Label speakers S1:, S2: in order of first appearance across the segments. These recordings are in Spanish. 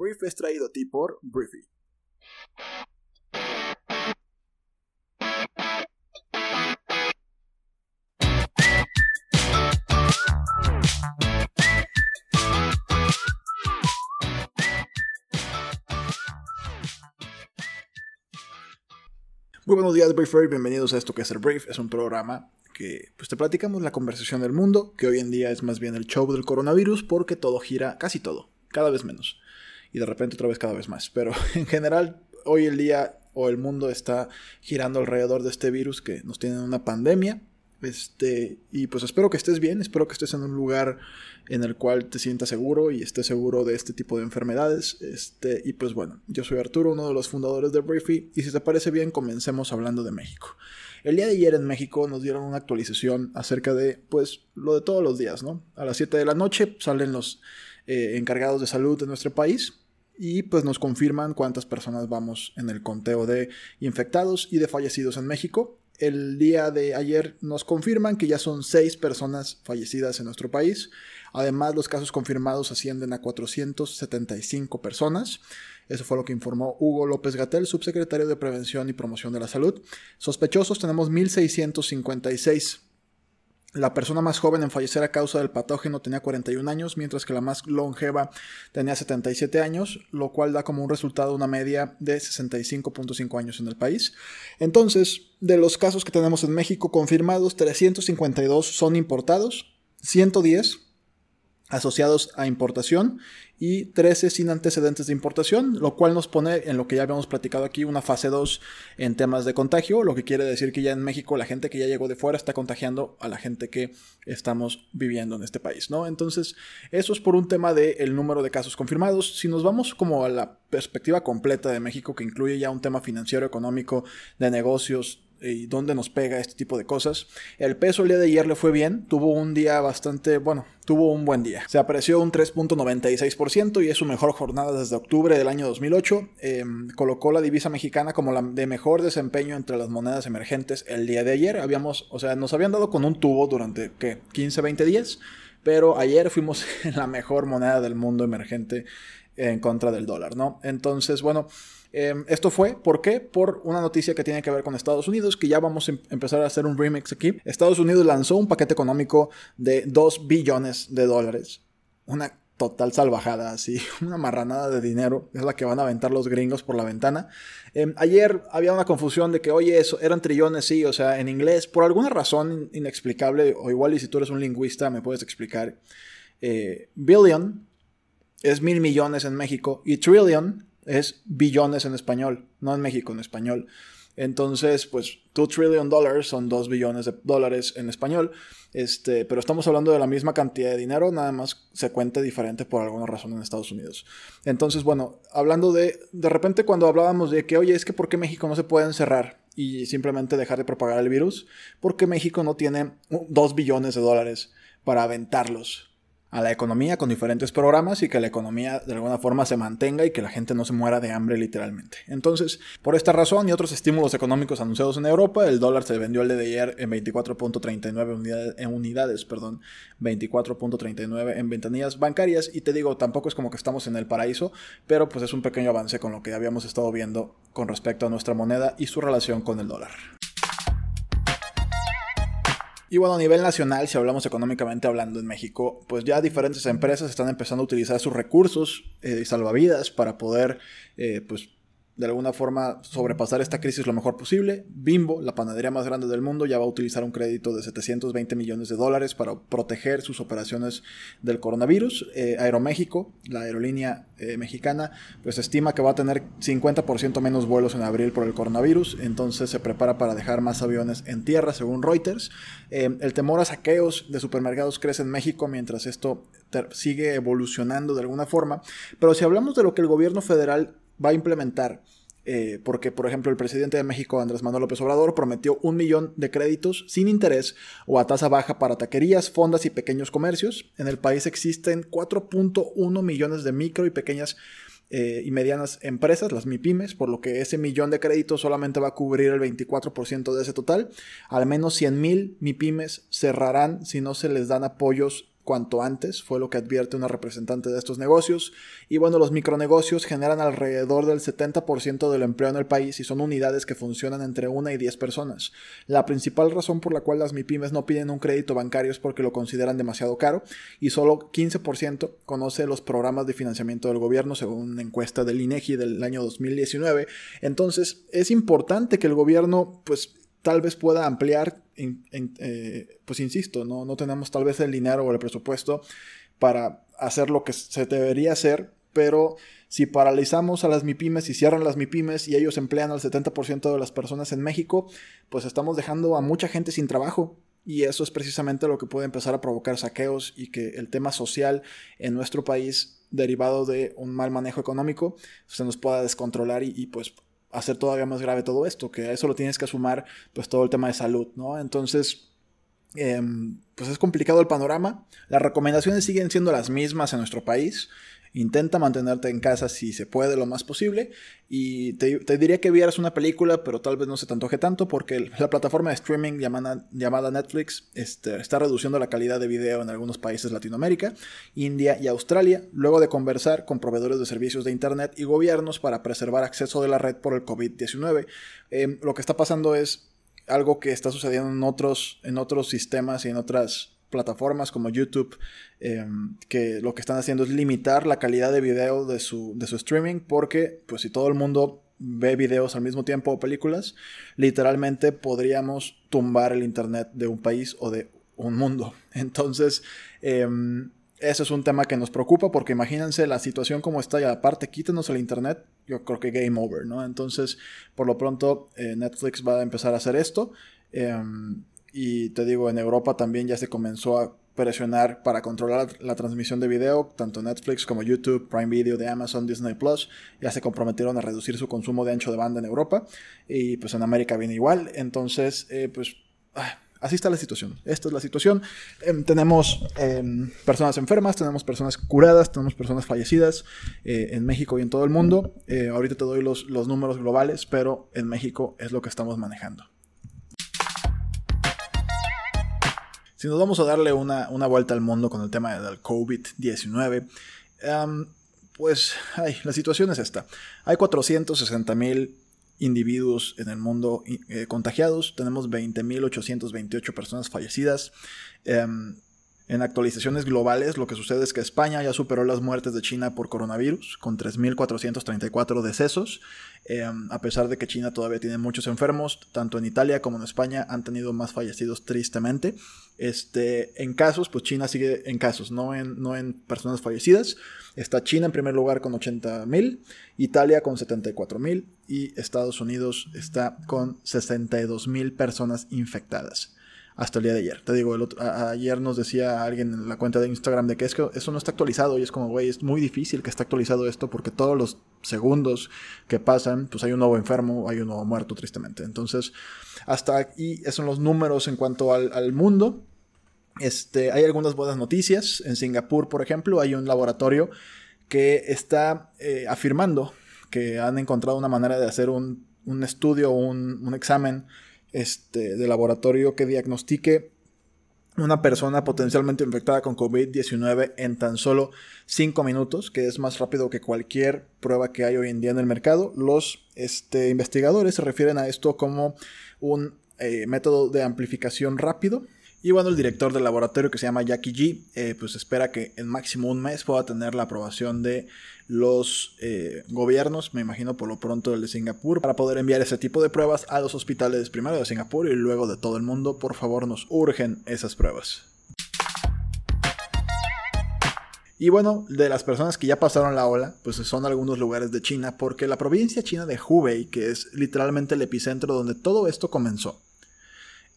S1: Brief es traído a ti por Briefy. Muy buenos días, Briefer, bienvenidos a esto que es el Brief. Es un programa que pues, te platicamos la conversación del mundo, que hoy en día es más bien el show del coronavirus, porque todo gira, casi todo, cada vez menos y de repente otra vez cada vez más. Pero en general, hoy el día o el mundo está girando alrededor de este virus que nos tiene en una pandemia. Este, y pues espero que estés bien, espero que estés en un lugar en el cual te sientas seguro y estés seguro de este tipo de enfermedades. Este, y pues bueno, yo soy Arturo, uno de los fundadores de Briefy, y si te parece bien, comencemos hablando de México. El día de ayer en México nos dieron una actualización acerca de, pues, lo de todos los días, ¿no? A las 7 de la noche salen los eh, encargados de salud de nuestro país y pues nos confirman cuántas personas vamos en el conteo de infectados y de fallecidos en México. El día de ayer nos confirman que ya son seis personas fallecidas en nuestro país. Además, los casos confirmados ascienden a 475 personas. Eso fue lo que informó Hugo López Gatel, subsecretario de Prevención y Promoción de la Salud. Sospechosos tenemos 1.656 la persona más joven en fallecer a causa del patógeno tenía 41 años, mientras que la más longeva tenía 77 años, lo cual da como un resultado una media de 65.5 años en el país. Entonces, de los casos que tenemos en México confirmados, 352 son importados, 110 asociados a importación y 13 sin antecedentes de importación, lo cual nos pone en lo que ya habíamos platicado aquí, una fase 2 en temas de contagio, lo que quiere decir que ya en México la gente que ya llegó de fuera está contagiando a la gente que estamos viviendo en este país, ¿no? Entonces, eso es por un tema del número de casos confirmados. Si nos vamos como a la perspectiva completa de México, que incluye ya un tema financiero, económico, de negocios, y dónde nos pega este tipo de cosas. El peso el día de ayer le fue bien, tuvo un día bastante, bueno, tuvo un buen día. Se apreció un 3.96% y es su mejor jornada desde octubre del año 2008. Em, colocó la divisa mexicana como la de mejor desempeño entre las monedas emergentes el día de ayer. Habíamos, o sea, nos habían dado con un tubo durante, ¿qué? 15, 20 días. Pero ayer fuimos la mejor moneda del mundo emergente en contra del dólar, ¿no? Entonces, bueno, Em, esto fue, ¿por qué? Por una noticia que tiene que ver con Estados Unidos, que ya vamos a em-, empezar a hacer un remix aquí. Estados Unidos lanzó un paquete económico de 2 billones de dólares. Una total salvajada, así, una marranada de dinero, es la que van a aventar los gringos por la ventana. Em, ayer había una confusión de que, oye, eso eran trillones, sí, o sea, en inglés, por alguna razón inexplicable, o igual y si tú eres un lingüista me puedes explicar, eh, billion es mil millones en México y trillion es billones en español, no en México, en español. Entonces, pues 2 trillion dollars son 2 billones de dólares en español. Este, pero estamos hablando de la misma cantidad de dinero, nada más se cuenta diferente por alguna razón en Estados Unidos. Entonces, bueno, hablando de, de repente cuando hablábamos de que, oye, es que ¿por qué México no se puede encerrar y simplemente dejar de propagar el virus? Porque México no tiene 2 billones de dólares para aventarlos a la economía con diferentes programas y que la economía de alguna forma se mantenga y que la gente no se muera de hambre literalmente. Entonces, por esta razón y otros estímulos económicos anunciados en Europa, el dólar se vendió el de ayer en 24.39 unidades, en unidades, perdón, 24.39 en ventanillas bancarias y te digo, tampoco es como que estamos en el paraíso, pero pues es un pequeño avance con lo que habíamos estado viendo con respecto a nuestra moneda y su relación con el dólar. Y bueno, a nivel nacional, si hablamos económicamente hablando en México, pues ya diferentes empresas están empezando a utilizar sus recursos eh, salvavidas para poder, eh, pues, de alguna forma sobrepasar esta crisis lo mejor posible. Bimbo, la panadería más grande del mundo, ya va a utilizar un crédito de 720 millones de dólares para proteger sus operaciones del coronavirus. Eh, Aeroméxico, la aerolínea eh, mexicana, pues estima que va a tener 50% menos vuelos en abril por el coronavirus, entonces se prepara para dejar más aviones en tierra, según Reuters. Eh, el temor a saqueos de supermercados crece en México mientras esto sigue evolucionando de alguna forma, pero si hablamos de lo que el gobierno federal va a implementar. Eh, porque, por ejemplo, el presidente de México, Andrés Manuel López Obrador, prometió un millón de créditos sin interés o a tasa baja para taquerías, fondas y pequeños comercios. En el país existen 4.1 millones de micro y pequeñas eh, y medianas empresas, las MIPIMES, por lo que ese millón de créditos solamente va a cubrir el 24% de ese total. Al menos 100 mil MIPIMES cerrarán si no se les dan apoyos cuanto antes, fue lo que advierte una representante de estos negocios. Y bueno, los micronegocios generan alrededor del 70% del empleo en el país y son unidades que funcionan entre una y 10 personas. La principal razón por la cual las MIPIMES no piden un crédito bancario es porque lo consideran demasiado caro y solo 15% conoce los programas de financiamiento del gobierno según una encuesta del INEGI del año 2019. Entonces, es importante que el gobierno pues tal vez pueda ampliar, eh, pues insisto, ¿no? no tenemos tal vez el dinero o el presupuesto para hacer lo que se debería hacer, pero si paralizamos a las MIPIMES y cierran las MIPIMES y ellos emplean al 70% de las personas en México, pues estamos dejando a mucha gente sin trabajo. Y eso es precisamente lo que puede empezar a provocar saqueos y que el tema social en nuestro país, derivado de un mal manejo económico, se nos pueda descontrolar y, y pues hacer todavía más grave todo esto, que a eso lo tienes que sumar pues todo el tema de salud, ¿no? Entonces, em, pues es complicado el panorama. Las recomendaciones siguen siendo las mismas en nuestro país. Intenta mantenerte en casa si se puede lo más posible. Y te, diría que vieras una película, pero tal vez no se te antoje tanto porque la plataforma de streaming llamada, llamada Netflix este, está reduciendo la calidad de video en algunos países Latinoamérica, India y Australia, luego de conversar con proveedores de servicios de Internet y gobiernos para preservar acceso de la red por el COVID-19. Em, lo que está pasando es algo que está sucediendo en otros, en otros sistemas y en otras plataformas como YouTube em, que lo que están haciendo es limitar la calidad de video de su, de su streaming porque pues si todo el mundo ve videos al mismo tiempo o películas, literalmente podríamos tumbar el internet de un país o de un mundo. Entonces, em, ese es un tema que nos preocupa porque imagínense la situación como está y aparte quítenos el internet, yo creo que game over, ¿no? Entonces, por lo pronto, eh, Netflix va a empezar a hacer esto. Em, y te digo, en Europa también ya se comenzó a presionar para controlar la transmisión de video, tanto Netflix como YouTube, Prime Video de Amazon, Disney Plus, ya se comprometieron a reducir su consumo de ancho de banda en Europa y pues en América viene igual, entonces eh, pues ah, así está la situación, esta es la situación, em, tenemos em, personas enfermas, tenemos personas curadas, tenemos personas fallecidas eh, en México y en todo el mundo, eh, ahorita te doy los, los números globales, pero en México es lo que estamos manejando. Si nos vamos a darle una, vuelta al mundo con el tema del COVID-19, em, pues la situación es esta. Hay 460 mil individuos en el mundo eh, contagiados, tenemos 20.828 personas fallecidas. Em, en actualizaciones globales, lo que sucede es que España ya superó las muertes de China por coronavirus, con 3.434 decesos. Em, a pesar de que China todavía tiene muchos enfermos, tanto en Italia como en España han tenido más fallecidos tristemente. Este, en casos, pues China sigue en casos, no en, no en personas fallecidas. Está China en primer lugar con 80.000, Italia con 74.000 y Estados Unidos está con 62.000 personas infectadas hasta el día de ayer. Te digo, el ayer nos decía alguien en la cuenta de Instagram de que es que eso no está actualizado y es como, güey, es muy difícil que esté actualizado esto porque todos los segundos que pasan, pues hay un nuevo enfermo, hay un nuevo muerto, tristemente. Entonces, hasta aquí, son los números en cuanto al, mundo. Este, hay algunas buenas noticias. En Singapur, por ejemplo, hay un laboratorio que está eh, afirmando que han encontrado una manera de hacer un, un estudio, un, un examen este, de laboratorio que diagnostique una persona potencialmente infectada con COVID-19 en tan solo 5 minutos, que es más rápido que cualquier prueba que hay hoy en día en el mercado. Los este, investigadores se refieren a esto como un eh, método de amplificación rápido y bueno, el director del laboratorio que se llama Jackie G, eh, pues espera que en máximo un mes pueda tener la aprobación de los eh, gobiernos, me imagino por lo pronto el de Singapur, para poder enviar ese tipo de pruebas a los hospitales primero de Singapur y luego de todo el mundo. Por favor, nos urgen esas pruebas. Y bueno, de las personas que ya pasaron la ola, pues son algunos lugares de China, porque la provincia china de Hubei, que es literalmente el epicentro donde todo esto comenzó,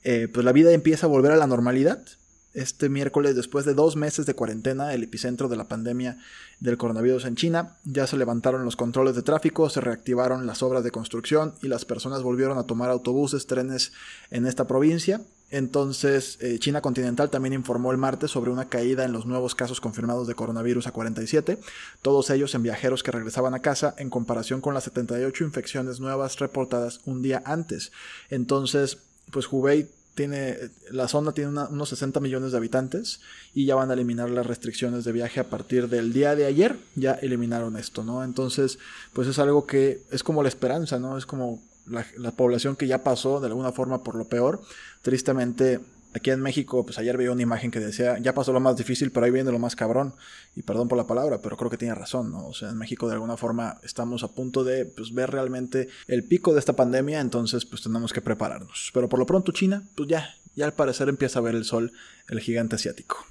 S1: eh, pues la vida empieza a volver a la normalidad. Este miércoles, después de dos meses de cuarentena, el epicentro de la pandemia del coronavirus en China, ya se levantaron los controles de tráfico, se reactivaron las obras de construcción y las personas volvieron a tomar autobuses, trenes en esta provincia. Entonces, eh, China continental también informó el martes sobre una caída en los nuevos casos confirmados de coronavirus a 47, todos ellos en viajeros que regresaban a casa en comparación con las 78 infecciones nuevas reportadas un día antes. Entonces, pues Hubei tiene, la zona tiene unos 60 millones de habitantes y ya van a eliminar las restricciones de viaje a partir del día de ayer, ya eliminaron esto, ¿no? Entonces, pues es algo que es como la esperanza, ¿no? Es como la, la población que ya pasó de alguna forma por lo peor. Tristemente, Aquí en México, pues ayer veía una imagen que decía, ya pasó lo más difícil, pero ahí viene lo más cabrón. Y perdón por la palabra, pero creo que tiene razón, ¿no? O sea, en México de alguna forma estamos a punto de pues, ver realmente el pico de esta pandemia, entonces pues tenemos que prepararnos. Pero por lo pronto China, pues ya, ya al parecer empieza a ver el sol, el gigante asiático.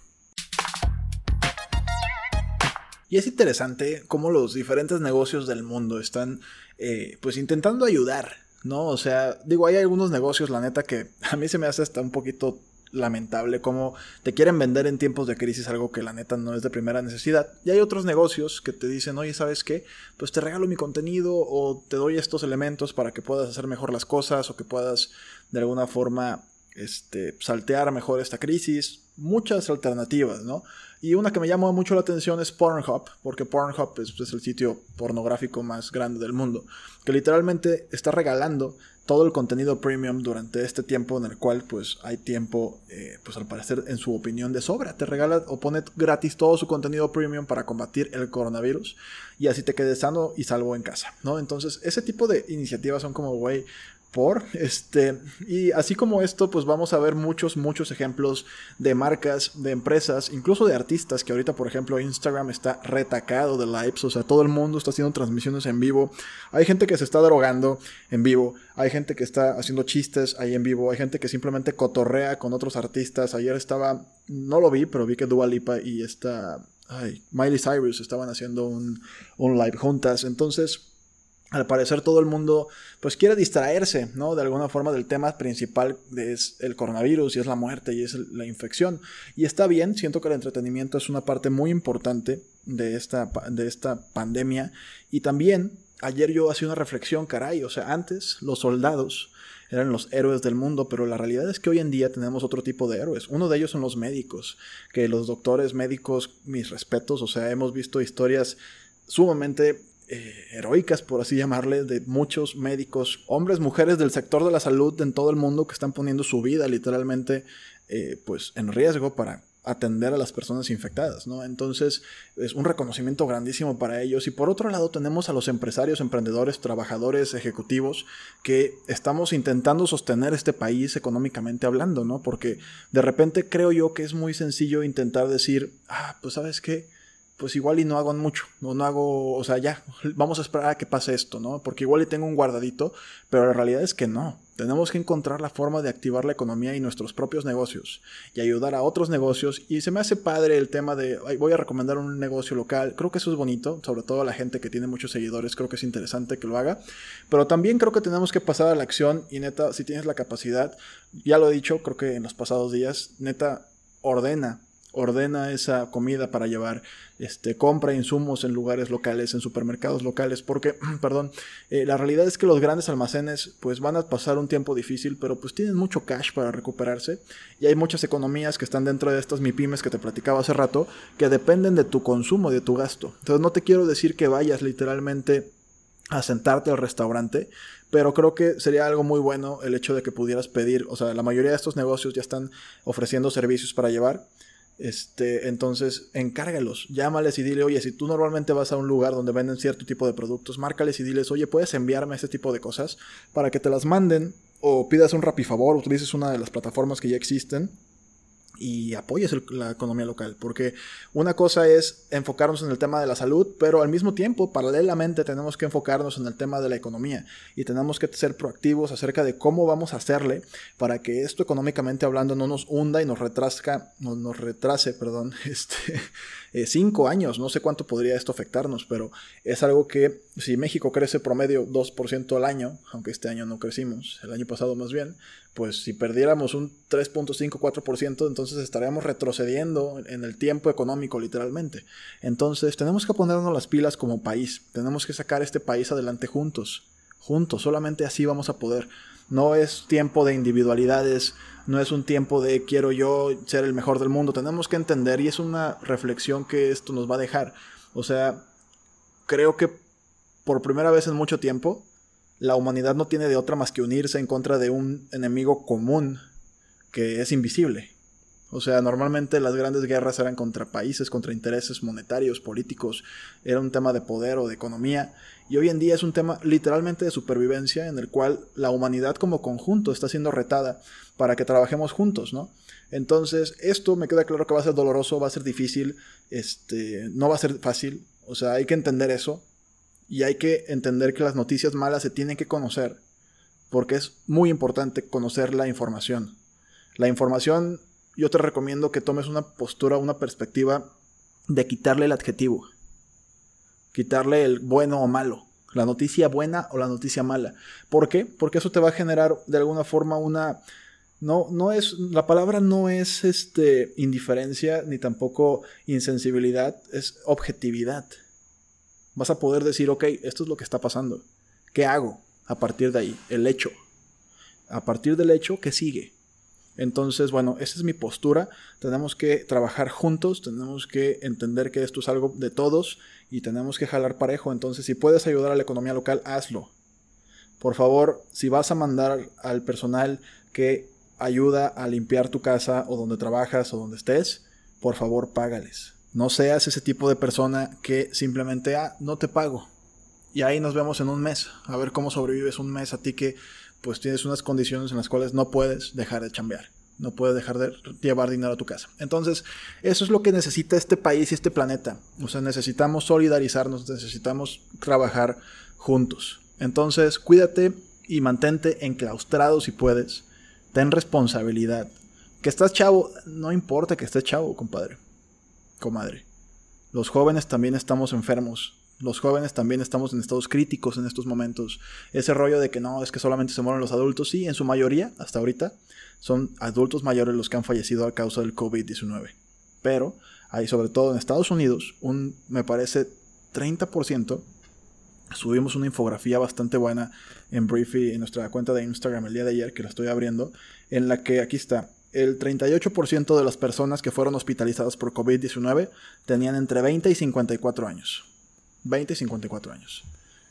S1: Y es interesante cómo los diferentes negocios del mundo están eh, pues intentando ayudar, ¿no? O sea, digo, hay algunos negocios, la neta, que a mí se me hace hasta un poquito lamentable como te quieren vender en tiempos de crisis algo que la neta no es de primera necesidad. Y hay otros negocios que te dicen, oye, ¿sabes qué? Pues te regalo mi contenido o te doy estos elementos para que puedas hacer mejor las cosas o que puedas de alguna forma este, saltear mejor esta crisis. Muchas alternativas, ¿no? Y una que me llamó mucho la atención es Pornhub, porque Pornhub es, es el sitio pornográfico más grande del mundo, que literalmente está regalando todo el contenido premium durante este tiempo en el cual pues hay tiempo, eh, pues al parecer en su opinión de sobra. Te regala o pone gratis todo su contenido premium para combatir el coronavirus y así te quedes sano y salvo en casa, ¿no? Entonces ese tipo de iniciativas son como, güey, por este y así como esto pues vamos a ver muchos muchos ejemplos de marcas de empresas incluso de artistas que ahorita por ejemplo Instagram está retacado de lives o sea todo el mundo está haciendo transmisiones en vivo. Hay gente que se está drogando en vivo hay gente que está haciendo chistes ahí en vivo hay gente que simplemente cotorrea con otros artistas. Ayer estaba no lo vi pero vi que Dua Lipa y esta ay, Miley Cyrus estaban haciendo un, un live juntas. Entonces al parecer todo el mundo pues quiere distraerse, ¿no? De alguna forma del tema principal es el coronavirus y es la muerte y es la infección. Y está bien, siento que el entretenimiento es una parte muy importante de esta, de esta pandemia. Y también ayer yo hacía una reflexión, caray, o sea, antes los soldados eran los héroes del mundo, pero la realidad es que hoy en día tenemos otro tipo de héroes. Uno de ellos son los médicos, que los doctores médicos, mis respetos, o sea, hemos visto historias sumamente eh, heroicas, por así llamarle, de muchos médicos, hombres, mujeres del sector de la salud en todo el mundo que están poniendo su vida literalmente eh, pues en riesgo para atender a las personas infectadas, ¿no? Entonces es un reconocimiento grandísimo para ellos. Y por otro lado tenemos a los empresarios, emprendedores, trabajadores, ejecutivos que estamos intentando sostener este país económicamente hablando, ¿no? Porque de repente creo yo que es muy sencillo intentar decir, ah, pues sabes qué, pues igual y no hago mucho, no, no hago, o sea, ya, vamos a esperar a que pase esto, ¿no? Porque igual y tengo un guardadito, pero la realidad es que no. Tenemos que encontrar la forma de activar la economía y nuestros propios negocios y ayudar a otros negocios. Y se me hace padre el tema de, voy a recomendar un negocio local. Creo que eso es bonito, sobre todo a la gente que tiene muchos seguidores, creo que es interesante que lo haga. Pero también creo que tenemos que pasar a la acción y neta, si tienes la capacidad, ya lo he dicho, creo que en los pasados días, neta, ordena ordena esa comida para llevar, este, compra insumos en lugares locales, en supermercados locales, porque, perdón, eh, la realidad es que los grandes almacenes pues van a pasar un tiempo difícil, pero pues tienen mucho cash para recuperarse y hay muchas economías que están dentro de estas MIPIMES que te platicaba hace rato que dependen de tu consumo, de tu gasto. Entonces no te quiero decir que vayas literalmente a sentarte al restaurante, pero creo que sería algo muy bueno el hecho de que pudieras pedir, o sea, la mayoría de estos negocios ya están ofreciendo servicios para llevar este, entonces, encárgalos, llámales y dile, oye, si tú normalmente vas a un lugar donde venden cierto tipo de productos, márcales y diles, oye, puedes enviarme este tipo de cosas para que te las manden o pidas un rapifavor, utilices una de las plataformas que ya existen y apoyes la economía local. Porque una cosa es enfocarnos en el tema de la salud, pero al mismo tiempo, paralelamente, tenemos que enfocarnos en el tema de la economía y tenemos que ser proactivos acerca de cómo vamos a hacerle para que esto económicamente hablando no nos hunda y nos retrasca, no, nos retrase, perdón, este, eh, cinco años. No sé cuánto podría esto afectarnos, pero es algo que si México crece promedio 2% al año, aunque este año no crecimos, el año pasado más bien, pues si perdiéramos un 3.54%, entonces estaríamos retrocediendo en el tiempo económico literalmente. Entonces tenemos que ponernos las pilas como país, tenemos que sacar este país adelante juntos, juntos, solamente así vamos a poder. No es tiempo de individualidades, no es un tiempo de quiero yo ser el mejor del mundo, tenemos que entender y es una reflexión que esto nos va a dejar. O sea, creo que por primera vez en mucho tiempo, la humanidad no tiene de otra más que unirse en contra de un enemigo común, que es invisible. O sea, normalmente las grandes guerras eran contra países, contra intereses monetarios, políticos, era un tema de poder o de economía, y hoy en día es un tema literalmente de supervivencia en el cual la humanidad como conjunto está siendo retada para que trabajemos juntos, ¿no? Entonces, esto me queda claro que va a ser doloroso, va a ser difícil, este, no va a ser fácil, o sea, hay que entender eso, y hay que entender que las noticias malas se tienen que conocer, porque es muy importante conocer la información. La información yo te recomiendo que tomes una postura, una perspectiva de quitarle el adjetivo. Quitarle el bueno o malo. La noticia buena o la noticia mala. ¿Por qué? Porque eso te va a generar de alguna forma una... No, no es... La palabra no es este, indiferencia ni tampoco insensibilidad. Es objetividad. Vas a poder decir, ok, esto es lo que está pasando. ¿Qué hago a partir de ahí? El hecho. A partir del hecho, ¿qué sigue? Entonces, bueno, esa es mi postura. Tenemos que trabajar juntos, tenemos que entender que esto es algo de todos y tenemos que jalar parejo. Entonces, si puedes ayudar a la economía local, hazlo. Por favor, si vas a mandar al personal que ayuda a limpiar tu casa o donde trabajas o donde estés, por favor, págales. No seas ese tipo de persona que simplemente, ah, no te pago. Y ahí nos vemos en un mes, a ver cómo sobrevives un mes a ti que pues tienes unas condiciones en las cuales no puedes dejar de chambear. No puedes dejar de llevar dinero a tu casa. Entonces, eso es lo que necesita este país y este planeta. O sea, necesitamos solidarizarnos, necesitamos trabajar juntos. Entonces, cuídate y mantente enclaustrado si puedes. Ten responsabilidad. Que estás chavo, no importa que estés chavo, compadre. Comadre. Los jóvenes también estamos enfermos los jóvenes también estamos en estados críticos en estos momentos. Ese rollo de que no, es que solamente se mueren los adultos, sí, en su mayoría, hasta ahorita, son adultos mayores los que han fallecido a causa del COVID-19. Pero hay sobre todo en Estados Unidos un, me parece, 30%. Subimos una infografía bastante buena en Briefy en nuestra cuenta de Instagram el día de ayer, que la estoy abriendo, en la que aquí está, el 38% de las personas que fueron hospitalizadas por COVID-19 tenían entre 20 y 54 años. 20 y 54 años.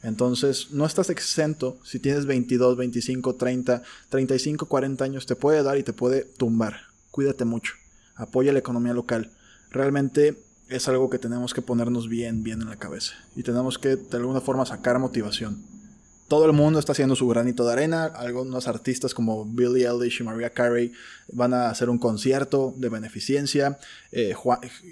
S1: Entonces, no estás exento si tienes 22, 25, 30, 35, 40 años, te puede dar y te puede tumbar. Cuídate mucho. Apoya la economía local. Realmente es algo que tenemos que ponernos bien, bien en la cabeza. Y tenemos que, de alguna forma, sacar motivación todo el mundo está haciendo su granito de arena. Algunos artistas como Billie Eilish y Mariah Carey van a hacer un concierto de beneficencia. Eh,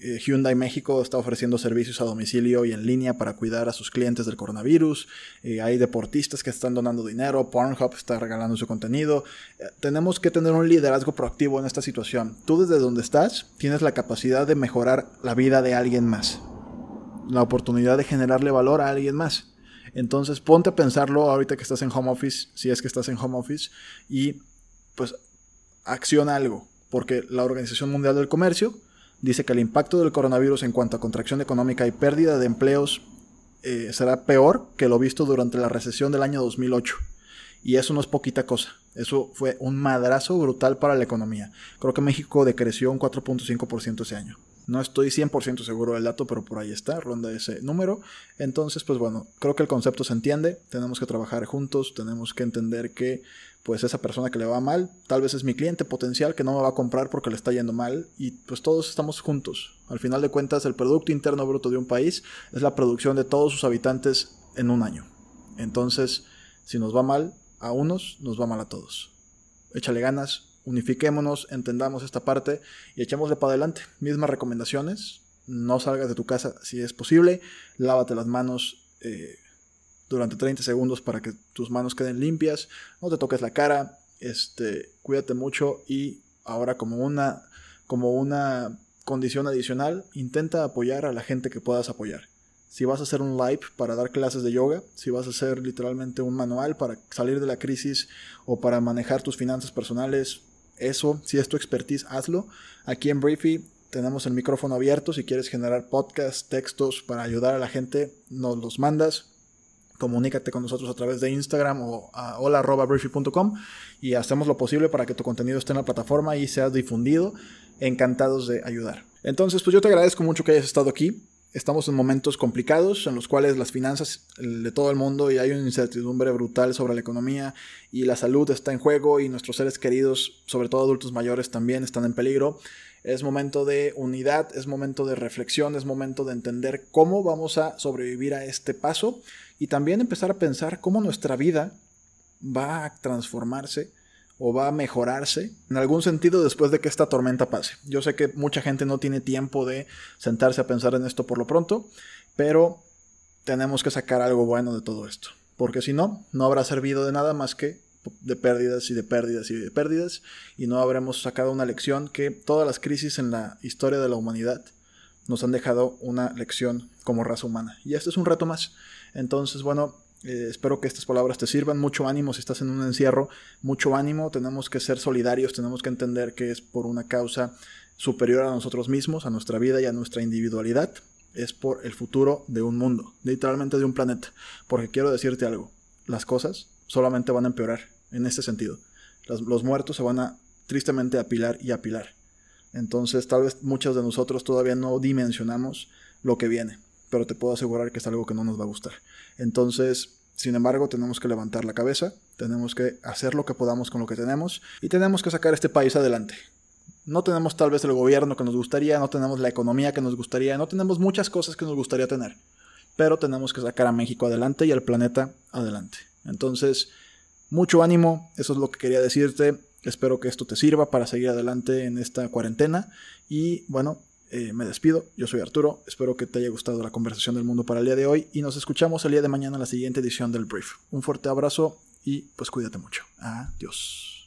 S1: eh, Hyundai México está ofreciendo servicios a domicilio y en línea para cuidar a sus clientes del coronavirus. Eh, hay deportistas que están donando dinero. Pornhub está regalando su contenido. tenemos que tener un liderazgo proactivo en esta situación. Tú desde donde estás tienes la capacidad de mejorar la vida de alguien más. La oportunidad de generarle valor a alguien más. Entonces ponte a pensarlo ahorita que estás en home office, si es que estás en home office, y pues acciona algo, porque la Organización Mundial del Comercio dice que el impacto del coronavirus en cuanto a contracción económica y pérdida de empleos eh, será peor que lo visto durante la recesión del año 2008. Y eso no es poquita cosa. Eso fue un madrazo brutal para la economía. Creo que México decreció un 4.5% ese año. No estoy 100% seguro del dato, pero por ahí está, ronda ese número. Entonces, pues bueno, creo que el concepto se entiende, tenemos que trabajar juntos, tenemos que entender que pues esa persona que le va mal, tal vez es mi cliente potencial que no me va a comprar porque le está yendo mal y pues todos estamos juntos. Al final de cuentas, el Producto Interno Bruto de un país es la producción de todos sus habitantes en un año. Entonces, si nos va mal a unos, nos va mal a todos. Échale ganas, unifiquémonos, entendamos esta parte y echémosle para adelante. Mismas recomendaciones, no salgas de tu casa si es posible, lávate las manos eh, durante 30 segundos para que tus manos queden limpias, no te toques la cara, este, cuídate mucho y ahora como una, como una condición adicional, intenta apoyar a la gente que puedas apoyar. Si vas a hacer un live para dar clases de yoga, si vas a hacer literalmente un manual para salir de la crisis o para manejar tus finanzas personales, eso, si es tu expertise, hazlo. Aquí en Briefy tenemos el micrófono abierto. Si quieres generar podcasts, textos para ayudar a la gente, nos los mandas. Comunícate con nosotros a través de Instagram o a hola.briefy.com y hacemos lo posible para que tu contenido esté en la plataforma y sea difundido. Encantados de ayudar. Entonces, pues yo te agradezco mucho que hayas estado aquí. Estamos en momentos complicados en los cuales las finanzas de todo el mundo y hay una incertidumbre brutal sobre la economía y la salud está en juego y nuestros seres queridos, sobre todo adultos mayores, también están en peligro. Es momento de unidad, es momento de reflexión, es momento de entender cómo vamos a sobrevivir a este paso y también empezar a pensar cómo nuestra vida va a transformarse o va a mejorarse en algún sentido después de que esta tormenta pase. Yo sé que mucha gente no tiene tiempo de sentarse a pensar en esto por lo pronto, pero tenemos que sacar algo bueno de todo esto, porque si no, no habrá servido de nada más que de pérdidas y de pérdidas y de pérdidas, y no habremos sacado una lección que todas las crisis en la historia de la humanidad nos han dejado una lección como raza humana. Y este es un reto más. Entonces, bueno, eh, espero que estas palabras te sirvan. Mucho ánimo si estás en un encierro. Mucho ánimo. Tenemos que ser solidarios. Tenemos que entender que es por una causa superior a nosotros mismos, a nuestra vida y a nuestra individualidad. Es por el futuro de un mundo, literalmente de un planeta. Porque quiero decirte algo. Las cosas solamente van a empeorar en este sentido. los muertos se van a tristemente apilar y apilar. Entonces tal vez muchos de nosotros todavía no dimensionamos lo que viene pero te puedo asegurar que es algo que no nos va a gustar. Entonces, sin embargo, tenemos que levantar la cabeza, tenemos que hacer lo que podamos con lo que tenemos y tenemos que sacar este país adelante. No tenemos tal vez el gobierno que nos gustaría, no tenemos la economía que nos gustaría, no tenemos muchas cosas que nos gustaría tener, pero tenemos que sacar a México adelante y al planeta adelante. Entonces, mucho ánimo, eso es lo que quería decirte. Espero que esto te sirva para seguir adelante en esta cuarentena y bueno, eh, me despido, yo soy Arturo, espero que te haya gustado la conversación del mundo para el día de hoy y nos escuchamos el día de mañana en la siguiente edición del Brief. Un fuerte abrazo y pues cuídate mucho. Adiós.